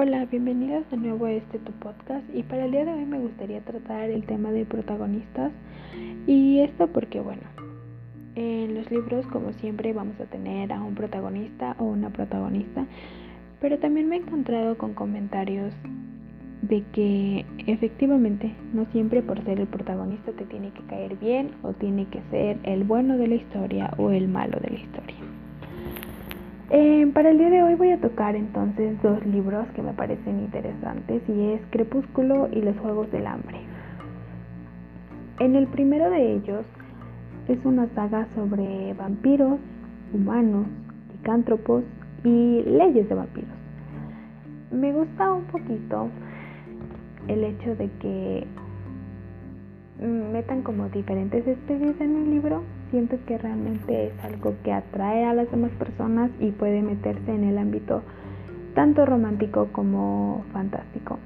Hola, bienvenidos de nuevo a este tu podcast. Y para el día de hoy me gustaría tratar el tema de protagonistas. Y esto porque bueno, en los libros como siempre vamos a tener a un protagonista o una protagonista, pero también me he encontrado con comentarios de que efectivamente no siempre por ser el protagonista te tiene que caer bien o tiene que ser el bueno de la historia o el malo de la historia. Eh, para el día de hoy voy a tocar entonces dos libros que me parecen interesantes y es Crepúsculo y los Juegos del Hambre. En el primero de ellos es una saga sobre vampiros, humanos, licántropos y leyes de vampiros. Me gusta un poquito el hecho de que metan como diferentes especies en un libro, siento que realmente es algo que atrae a las demás personas y puede meterse en el ámbito tanto romántico como fantástico,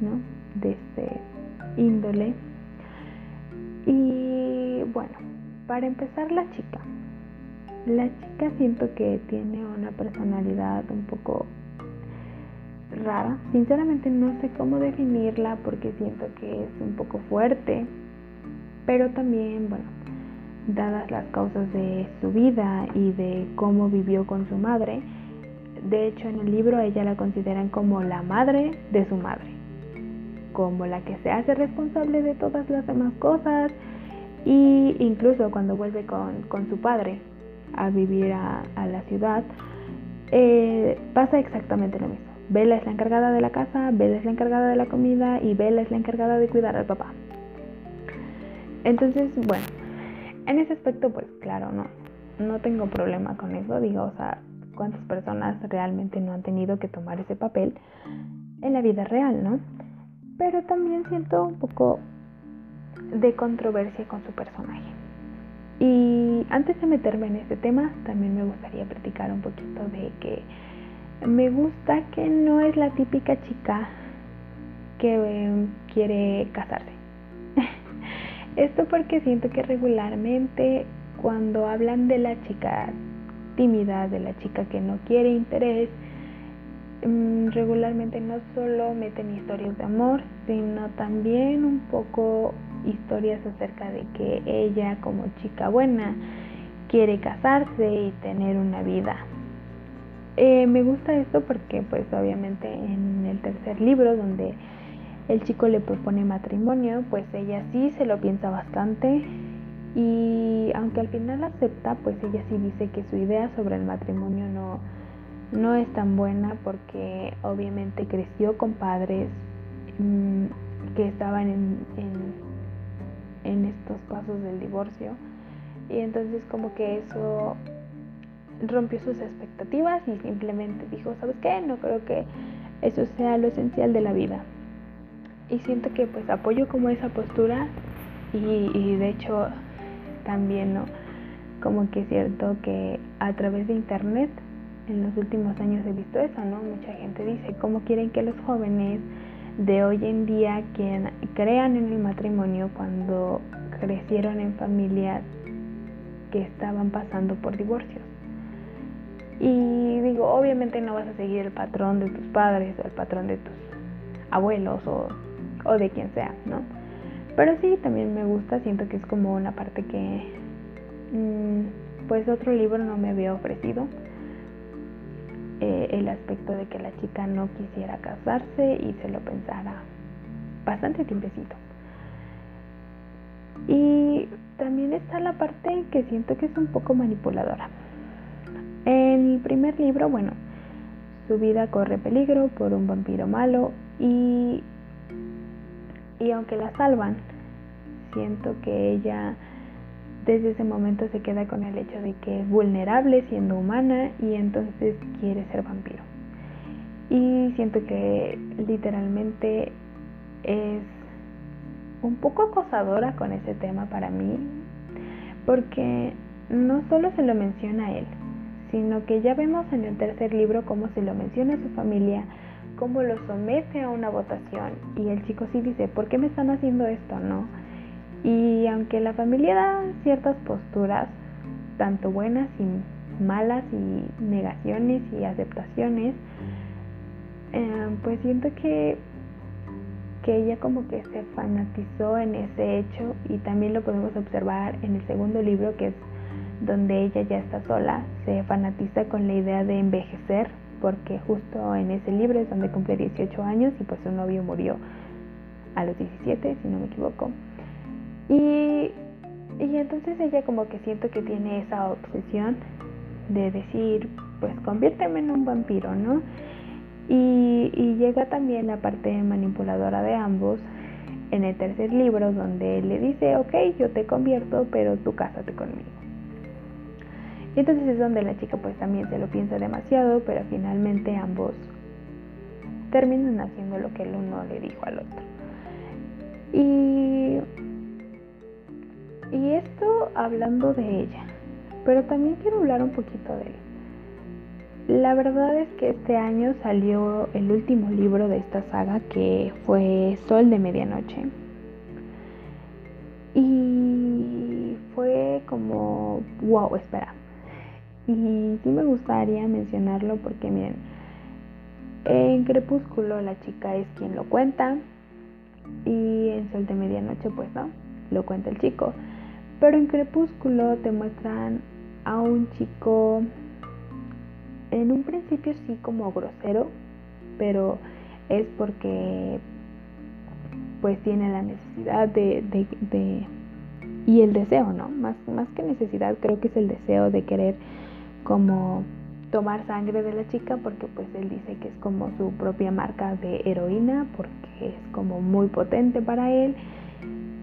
¿no? De este índole. Y bueno, para empezar la chica. La chica siento que tiene una personalidad un poco rara. Sinceramente no sé cómo definirla porque siento que es un poco fuerte. Pero también, bueno, dadas las causas de su vida y de cómo vivió con su madre, de hecho en el libro ella la consideran como la madre de su madre, como la que se hace responsable de todas las demás cosas y incluso cuando vuelve con, su padre a vivir a, la ciudad, eh, pasa exactamente lo mismo. Bella es la encargada de la casa, Bella es la encargada de la comida y Bella es la encargada de cuidar al papá. Entonces, bueno, en ese aspecto, pues claro, no, no tengo problema con eso. Digo, o sea, cuántas personas realmente no han tenido que tomar ese papel en la vida real, ¿no? Pero también siento un poco de controversia con su personaje. Y antes de meterme en este tema, también me gustaría platicar un poquito de que me gusta que no es la típica chica que eh, quiere casarse. Esto porque siento que regularmente cuando hablan de la chica tímida, de la chica que no quiere interés, mm, regularmente no solo meten historias de amor, sino también un poco historias acerca de que ella como chica buena quiere casarse y tener una vida. Eh, me gusta esto porque pues obviamente en el tercer libro donde el chico le propone matrimonio, pues ella sí se lo piensa bastante y aunque al final acepta, pues ella sí dice que su idea sobre el matrimonio no, no es tan buena porque obviamente creció con padres mm, que estaban en, en estos pasos del divorcio y entonces como que eso rompió sus expectativas y simplemente dijo, ¿sabes qué? No creo que eso sea lo esencial de la vida y siento que pues apoyo como esa postura y, de hecho también no como que es cierto que a través de internet en los últimos años he visto eso, ¿no? Mucha gente dice, ¿cómo quieren que los jóvenes de hoy en día quien crean en el matrimonio cuando crecieron en familias que estaban pasando por divorcios? Y digo, obviamente no vas a seguir el patrón de tus padres o el patrón de tus abuelos o o de quien sea, ¿no? Pero sí, también me gusta, siento que es como una parte que mm, pues otro libro no me había ofrecido. Eh, el aspecto de que la chica no quisiera casarse y se lo pensara bastante tiempecito. Y también está la parte que siento que es un poco manipuladora. En el primer libro, bueno, su vida corre peligro por un vampiro malo y y aunque la salvan, siento que ella desde ese momento se queda con el hecho de que es vulnerable siendo humana y entonces quiere ser vampiro. Y siento que literalmente es un poco acosadora con ese tema para mí, porque no solo se lo menciona a él, sino que ya vemos en el tercer libro cómo se lo menciona a su familia, cómo lo somete a una votación y el chico sí dice, ¿por qué me están haciendo esto? ¿No? Y aunque la familia da ciertas posturas, tanto buenas y malas y negaciones y aceptaciones, eh, pues siento que, que ella como que se fanatizó en ese hecho y también lo podemos observar en el segundo libro que es donde ella ya está sola, se fanatiza con la idea de envejecer porque justo en ese libro es donde cumple 18 años y pues su novio murió a los 17, si no me equivoco. Y, y entonces ella como que siento que tiene esa obsesión de decir, pues conviérteme en un vampiro, ¿no? Y, y llega también la parte manipuladora de ambos en el tercer libro donde él le dice, ok, yo te convierto, pero tú cásate conmigo. Y entonces es donde la chica pues también se lo piensa demasiado, pero finalmente ambos terminan haciendo lo que el uno le dijo al otro. Y, y esto hablando de ella, pero también quiero hablar un poquito de él. La verdad es que este año salió el último libro de esta saga que fue Sol de Medianoche. Y fue como, wow, espera, y sí me gustaría mencionarlo porque miren, en Crepúsculo la chica es quien lo cuenta y en Sol de Medianoche pues no, lo cuenta el chico. Pero en Crepúsculo te muestran a un chico en un principio sí como grosero, pero es porque pues tiene la necesidad de, de, y el deseo, ¿no? Más, más que necesidad creo que es el deseo de querer como tomar sangre de la chica porque pues él dice que es como su propia marca de heroína porque es como muy potente para él.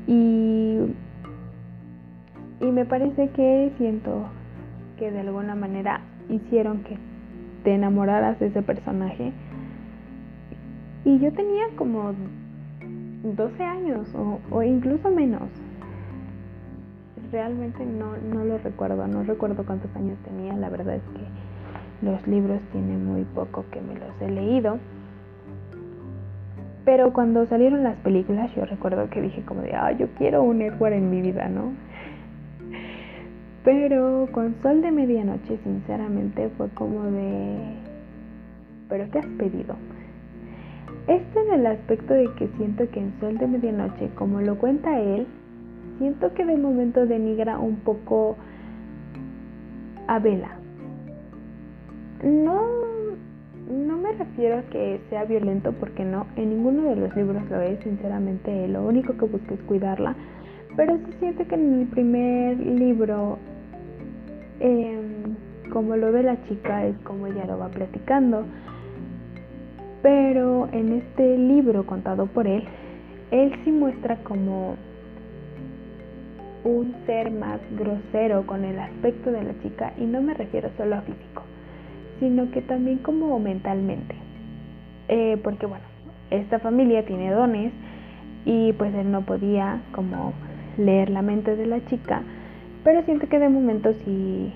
Y, y me parece que siento que de alguna manera hicieron que te enamoraras de ese personaje. Y yo tenía como 12 años o, o incluso menos realmente no, no lo recuerdo, no recuerdo cuántos años tenía, la verdad es que los libros tienen muy poco que me los he leído. Pero cuando salieron las películas yo recuerdo que dije como de, ah, yo quiero un Edward en mi vida, ¿no? Pero con Sol de Medianoche sinceramente fue como de, ¿pero qué has pedido? Esto en el aspecto de que siento que en Sol de Medianoche, como lo cuenta él, siento que de momento denigra un poco a Bella. No, no me refiero a que sea violento porque no, en ninguno de los libros lo es, sinceramente lo único que busca es cuidarla, pero sí siento que en el primer libro, em, como lo ve la chica, es como ella lo va platicando, pero en este libro contado por él, él sí muestra como un ser más grosero con el aspecto de la chica y no me refiero solo a físico, sino que también como mentalmente. Eh, porque bueno, esta familia tiene dones y pues él no podía como leer la mente de la chica, pero siento que de momento sí,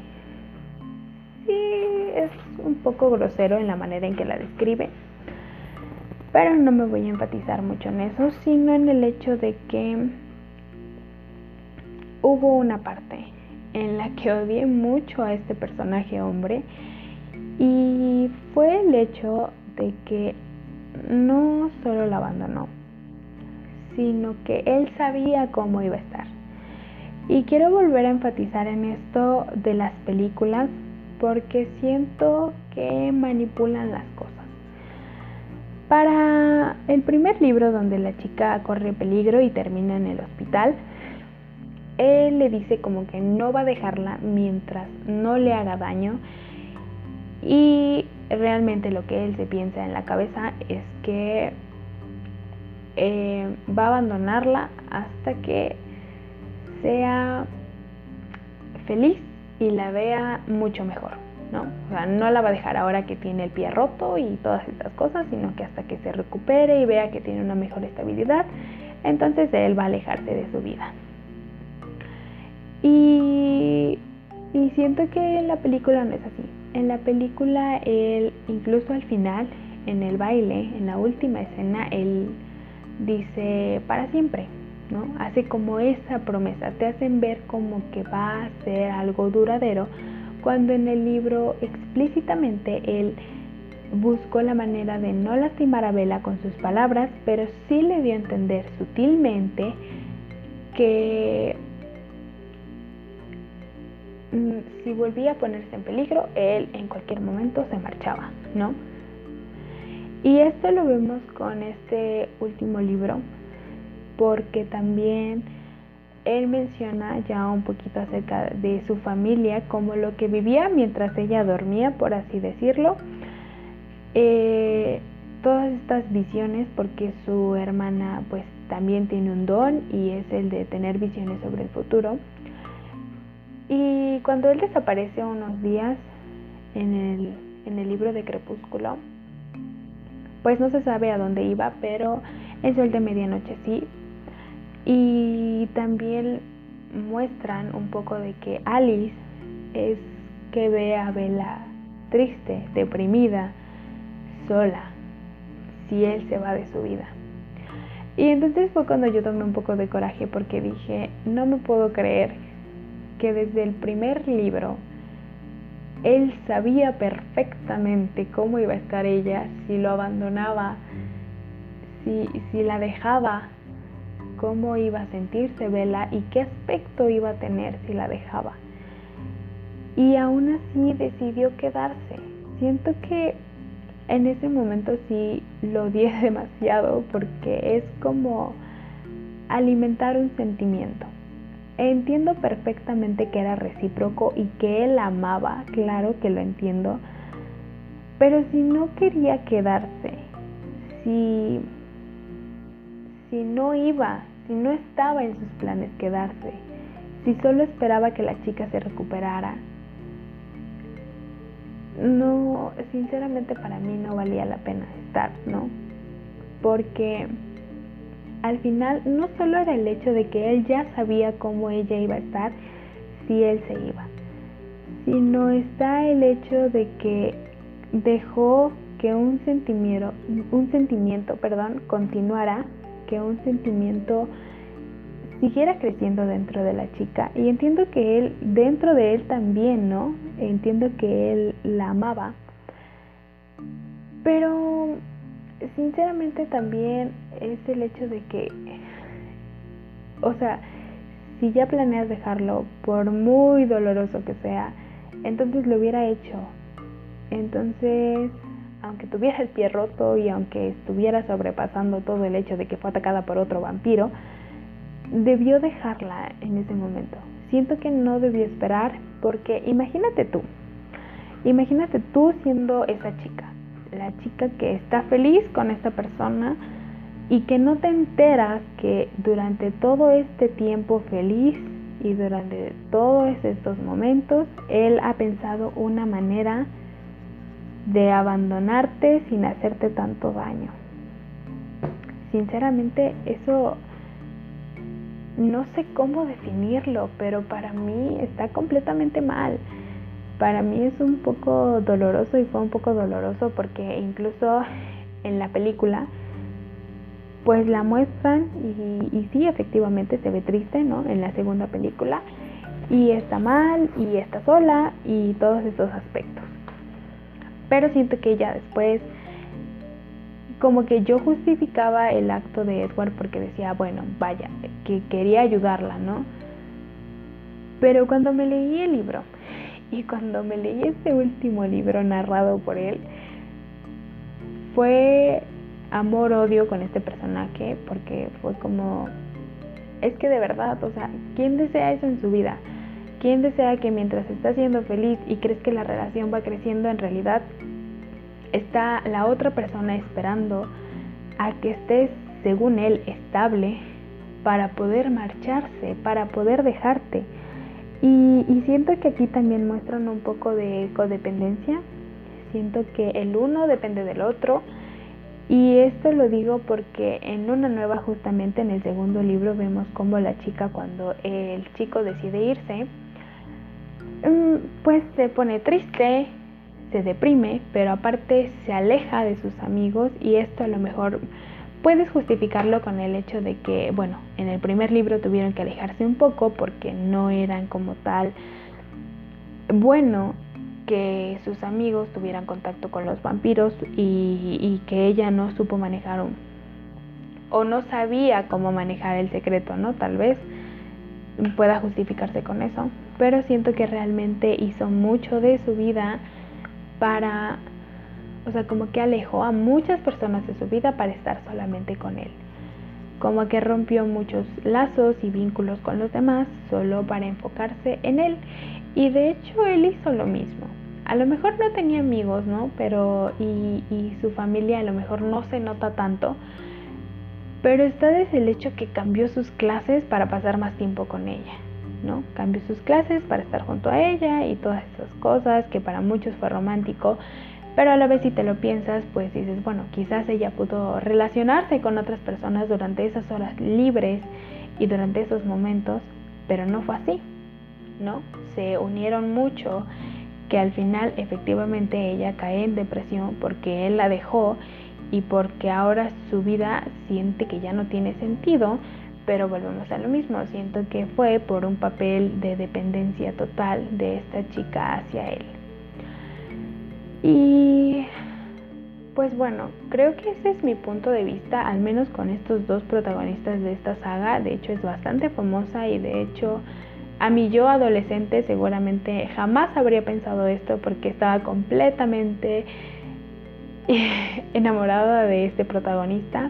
sí es un poco grosero en la manera en que la describe. Pero no me voy a enfatizar mucho en eso, sino en el hecho de que hubo una parte en la que odié mucho a este personaje hombre y fue el hecho de que no solo la abandonó, sino que él sabía cómo iba a estar. Y quiero volver a enfatizar en esto de las películas porque siento que manipulan las cosas. Para el primer libro donde la chica corre peligro y termina en el hospital, él le dice como que no va a dejarla mientras no le haga daño y realmente lo que él se piensa en la cabeza es que eh, va a abandonarla hasta que sea feliz y la vea mucho mejor, ¿no? O sea, no la va a dejar ahora que tiene el pie roto y todas estas cosas, sino que hasta que se recupere y vea que tiene una mejor estabilidad, entonces él va a alejarse de su vida. Y, siento que en la película no es así. En la película, él, incluso al final, en el baile, en la última escena, él dice para siempre, ¿no? Hace como esa promesa, te hacen ver como que va a ser algo duradero, cuando en el libro explícitamente él buscó la manera de no lastimar a Bella con sus palabras, pero sí le dio a entender sutilmente que si volvía a ponerse en peligro, él en cualquier momento se marchaba, ¿no? Y esto lo vemos con este último libro, porque también él menciona ya un poquito acerca de su familia, como lo que vivía mientras ella dormía, por así decirlo. Eh, todas estas visiones, porque su hermana pues también tiene un don y es el de tener visiones sobre el futuro. Y cuando él desaparece unos días en el, en el libro de Crepúsculo, pues no se sabe a dónde iba, pero el sol de medianoche sí, y también muestran un poco de que Alice es que ve a Bella triste, deprimida, sola, si él se va de su vida. Y entonces fue cuando yo tomé un poco de coraje porque dije, no me puedo creer que desde el primer libro él sabía perfectamente cómo iba a estar ella si lo abandonaba, si, si la dejaba cómo iba a sentirse Bella y qué aspecto iba a tener si la dejaba. Y aún así decidió quedarse. Siento que en ese momento sí lo odié demasiado porque es como alimentar un sentimiento. Entiendo perfectamente que era recíproco y que él amaba, claro que lo entiendo, pero si no quería quedarse, si si no iba, si no estaba en sus planes quedarse, si solo esperaba que la chica se recuperara, no, sinceramente para mí no valía la pena estar, ¿no? Porque al final no solo era el hecho de que él ya sabía cómo ella iba a estar si él se iba, sino está el hecho de que dejó que un sentimiento, un sentimiento, perdón, continuara que un sentimiento siguiera creciendo dentro de la chica. Y entiendo que él, dentro de él también, ¿no? Entiendo que él la amaba. Pero sinceramente también es el hecho de que, o sea, si ya planeas dejarlo, por muy doloroso que sea, entonces lo hubiera hecho. Entonces, aunque tuviera el pie roto y aunque estuviera sobrepasando todo el hecho de que fue atacada por otro vampiro, debió dejarla en ese momento. Siento que no debió esperar porque imagínate tú, imagínate tú siendo esa chica, la chica que está feliz con esta persona y que no te enteras que durante todo este tiempo feliz y durante todos estos momentos él ha pensado una manera de abandonarte sin hacerte tanto daño. Sinceramente, eso no sé cómo definirlo, pero para mí está completamente mal. Para mí es un poco doloroso y fue un poco doloroso porque incluso en la película pues la muestran y, sí efectivamente se ve triste, ¿no? En la segunda película y está mal y está sola y todos esos aspectos. Pero siento que ya después, como que yo justificaba el acto de Edward porque decía, bueno, vaya, que quería ayudarla, ¿no? Pero cuando me leí el libro y cuando me leí este último libro narrado por él, fue amor-odio con este personaje porque fue como, es que de verdad, o sea, ¿quién desea eso en su vida? ¿Quién desea que mientras estás siendo feliz y crees que la relación va creciendo, en realidad está la otra persona esperando a que estés, según él, estable para poder marcharse, para poder dejarte? Y, y siento que aquí también muestran un poco de codependencia. Siento que el uno depende del otro. Y esto lo digo porque en una nueva, justamente en el segundo libro, vemos cómo la chica cuando el chico decide irse, Mm, pues se pone triste, se deprime, pero aparte se aleja de sus amigos y esto a lo mejor puedes justificarlo con el hecho de que, bueno, en el primer libro tuvieron que alejarse un poco porque no eran como tal bueno que sus amigos tuvieran contacto con los vampiros y, que ella no supo manejar o no sabía cómo manejar el secreto, ¿no? Tal vez pueda justificarse con eso, pero siento que realmente hizo mucho de su vida para, o sea, como que alejó a muchas personas de su vida para estar solamente con él. Como que rompió muchos lazos y vínculos con los demás solo para enfocarse en él. Y de hecho él hizo lo mismo. A lo mejor no tenía amigos, ¿no? Pero y, y su familia a lo mejor no se nota tanto, pero está desde el hecho que cambió sus clases para pasar más tiempo con ella, ¿no? Cambió sus clases para estar junto a ella y todas esas cosas que para muchos fue romántico, pero a la vez si te lo piensas, pues dices, bueno, quizás ella pudo relacionarse con otras personas durante esas horas libres y durante esos momentos, pero no fue así, ¿no? Se unieron mucho que al final efectivamente ella cae en depresión porque él la dejó y porque ahora su vida siente que ya no tiene sentido, pero volvemos a lo mismo, siento que fue por un papel de dependencia total de esta chica hacia él. Y pues bueno, creo que ese es mi punto de vista, al menos con estos dos protagonistas de esta saga, de hecho es bastante famosa y de hecho a mi yo adolescente seguramente jamás habría pensado esto porque estaba completamente enamorada de este protagonista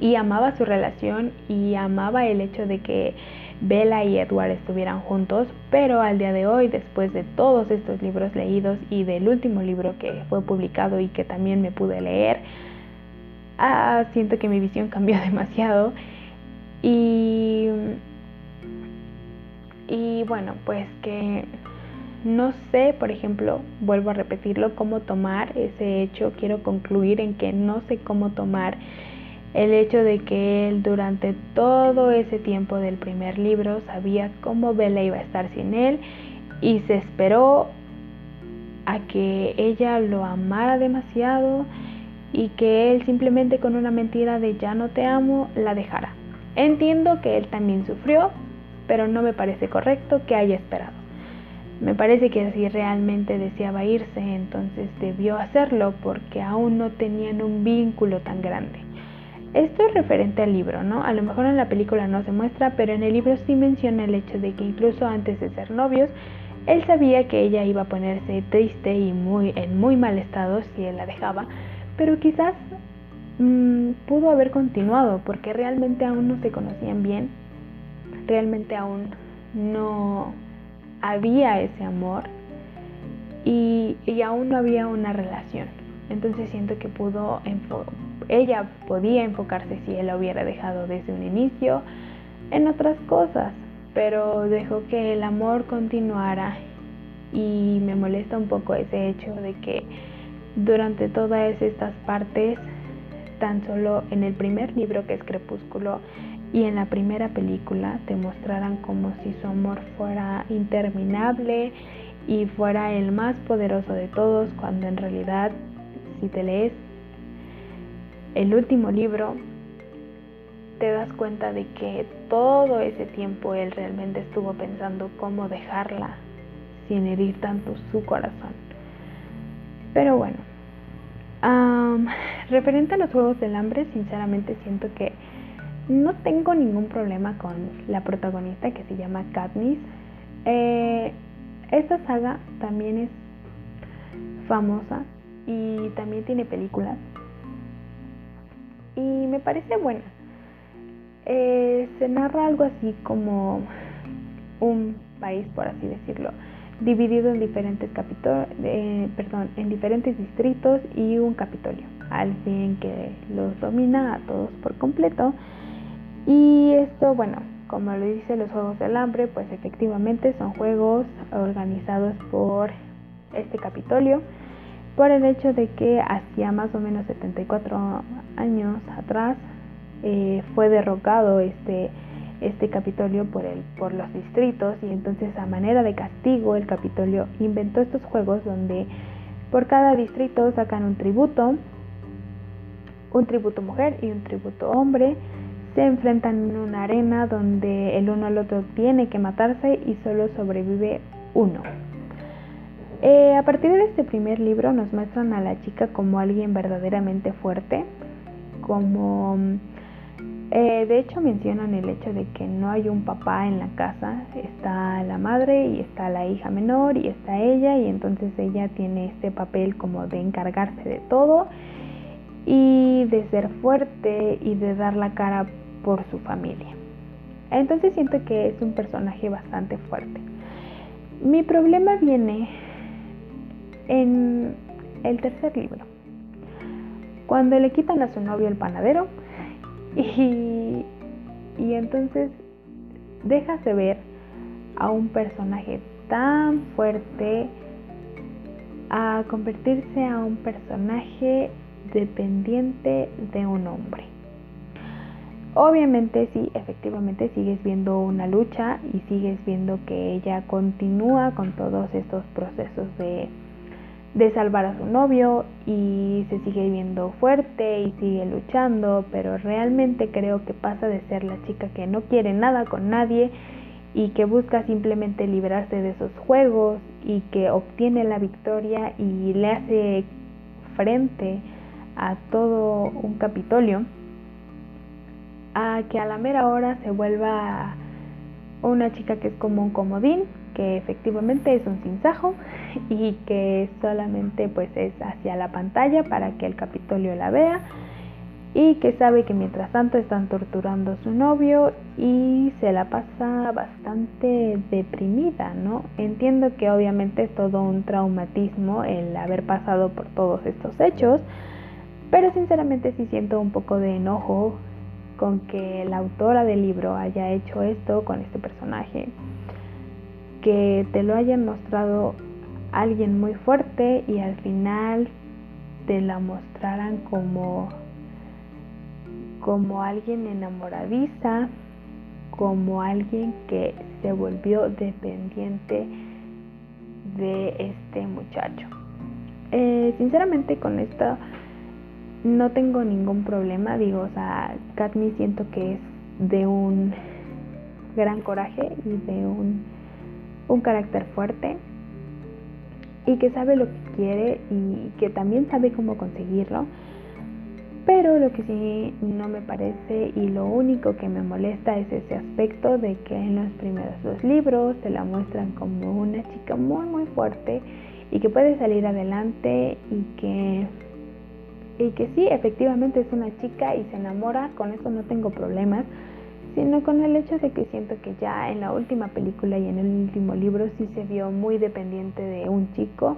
y amaba su relación y amaba el hecho de que Bella y Edward estuvieran juntos, pero al día de hoy, después de todos estos libros leídos y del último libro que fue publicado y que también me pude leer, ah, siento que mi visión cambió demasiado y, y bueno, pues que no sé, por ejemplo, vuelvo a repetirlo, cómo tomar ese hecho. Quiero concluir en que no sé cómo tomar el hecho de que él durante todo ese tiempo del primer libro sabía cómo Bella iba a estar sin él y se esperó a que ella lo amara demasiado y que él simplemente con una mentira de ya no te amo la dejara. Entiendo que él también sufrió, pero no me parece correcto que haya esperado. Me parece que si realmente deseaba irse, entonces debió hacerlo porque aún no tenían un vínculo tan grande. Esto es referente al libro, ¿no? A lo mejor en la película no se muestra, pero en el libro sí menciona el hecho de que incluso antes de ser novios, él sabía que ella iba a ponerse triste y muy, en muy mal estado si él la dejaba, pero quizás mm, pudo haber continuado porque realmente aún no se conocían bien, realmente aún no había ese amor y, aún no había una relación. Entonces siento que pudo, ella podía enfocarse si él la hubiera dejado desde un inicio en otras cosas, pero dejó que el amor continuara y me molesta un poco ese hecho de que durante todas estas partes, tan solo en el primer libro que es Crepúsculo, y en la primera película te mostraran como si su amor fuera interminable y fuera el más poderoso de todos, cuando en realidad si te lees el último libro, te das cuenta de que todo ese tiempo él realmente estuvo pensando cómo dejarla sin herir tanto su corazón. Pero bueno, referente a los Juegos del Hambre, sinceramente siento que no tengo ningún problema con la protagonista que se llama Katniss. Eh, esta saga también es famosa y también tiene películas. Y me parece buena. Eh, se narra algo así como un país, por así decirlo, dividido en diferentes capítulos, eh, perdón, en diferentes distritos y un capitolio, al fin que los domina a todos por completo y esto, bueno, como lo dice los Juegos del Hambre, pues efectivamente son juegos organizados por este Capitolio, por el hecho de que hacía más o menos 74 años atrás eh, fue derrocado este, este Capitolio por, el, por los distritos y entonces a manera de castigo el Capitolio inventó estos juegos donde por cada distrito sacan un tributo, un tributo mujer y un tributo hombre, se enfrentan en una arena donde el uno al otro tiene que matarse y solo sobrevive uno. Eh, a partir de este primer libro nos muestran a la chica como alguien verdaderamente fuerte, como eh, de hecho mencionan el hecho de que no hay un papá en la casa, está la madre y está la hija menor y está ella y entonces ella tiene este papel como de encargarse de todo y de ser fuerte y de dar la cara por su familia. Entonces siento que es un personaje bastante fuerte. Mi problema viene en el tercer libro, cuando le quitan a su novio el panadero y, entonces dejas de ver a un personaje tan fuerte a convertirse a un personaje dependiente de un hombre. Obviamente sí, efectivamente sigues viendo una lucha y sigues viendo que ella continúa con todos estos procesos de de salvar a su novio y se sigue viendo fuerte y sigue luchando, pero realmente creo que pasa de ser la chica que no quiere nada con nadie y que busca simplemente librarse de esos juegos y que obtiene la victoria y le hace frente a todo un Capitolio, a que a la mera hora se vuelva una chica que es como un comodín, que efectivamente es un sinsajo y que solamente pues es hacia la pantalla para que el Capitolio la vea y que sabe que mientras tanto están torturando a su novio y se la pasa bastante deprimida, ¿no? Entiendo que obviamente es todo un traumatismo el haber pasado por todos estos hechos, pero sinceramente sí siento un poco de enojo con que la autora del libro haya hecho esto con este personaje, que te lo hayan mostrado alguien muy fuerte y al final te la mostraran como como alguien enamoradiza, como alguien que se volvió dependiente de este muchacho. Eh, sinceramente con esto no tengo ningún problema, digo, o sea, Katniss siento que es de un gran coraje y de un, un carácter fuerte y que sabe lo que quiere y que también sabe cómo conseguirlo. Pero lo que sí no me parece y lo único que me molesta es ese aspecto de que en los primeros dos libros se la muestran como una chica muy muy fuerte y que puede salir adelante y que y que sí, efectivamente es una chica y se enamora, con eso no tengo problemas, sino con el hecho de que siento que ya en la última película y en el último libro sí se vio muy dependiente de un chico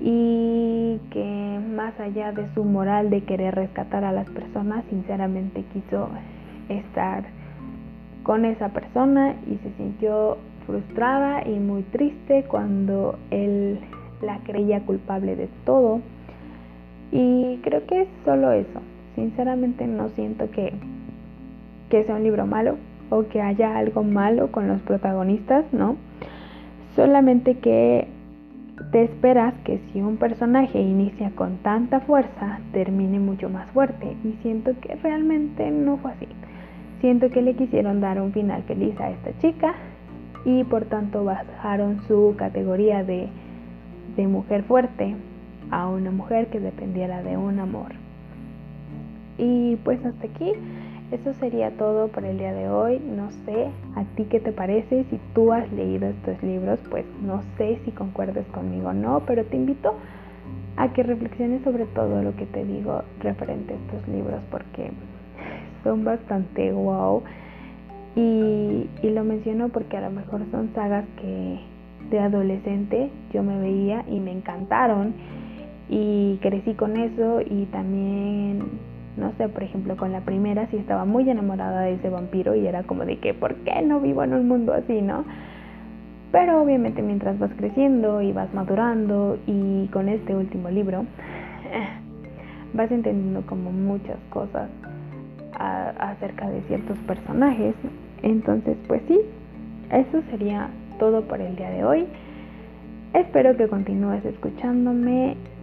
y que más allá de su moral de querer rescatar a las personas, sinceramente quiso estar con esa persona y se sintió frustrada y muy triste cuando él la creía culpable de todo y creo que es solo eso. Sinceramente no siento que, que sea un libro malo o que haya algo malo con los protagonistas, ¿no? Solamente que te esperas que si un personaje inicia con tanta fuerza, termine mucho más fuerte. Y siento que realmente no fue así. Siento que le quisieron dar un final feliz a esta chica y por tanto bajaron su categoría de, de mujer fuerte a una mujer que dependiera de un amor. Y pues hasta aquí, eso sería todo por el día de hoy. No sé a ti qué te parece, si tú has leído estos libros, pues no sé si concuerdes conmigo o no, pero te invito a que reflexiones sobre todo lo que te digo referente a estos libros porque son bastante wow. Y, y lo menciono porque a lo mejor son sagas que de adolescente yo me veía y me encantaron y crecí con eso y también no sé, por ejemplo, con la primera sí estaba muy enamorada de ese vampiro y era como de que, ¿por qué no vivo en un mundo así, no? Pero obviamente mientras vas creciendo y vas madurando y con este último libro vas entendiendo como muchas cosas acerca de ciertos personajes. Entonces, pues sí, eso sería todo por el día de hoy. Espero que continúes escuchándome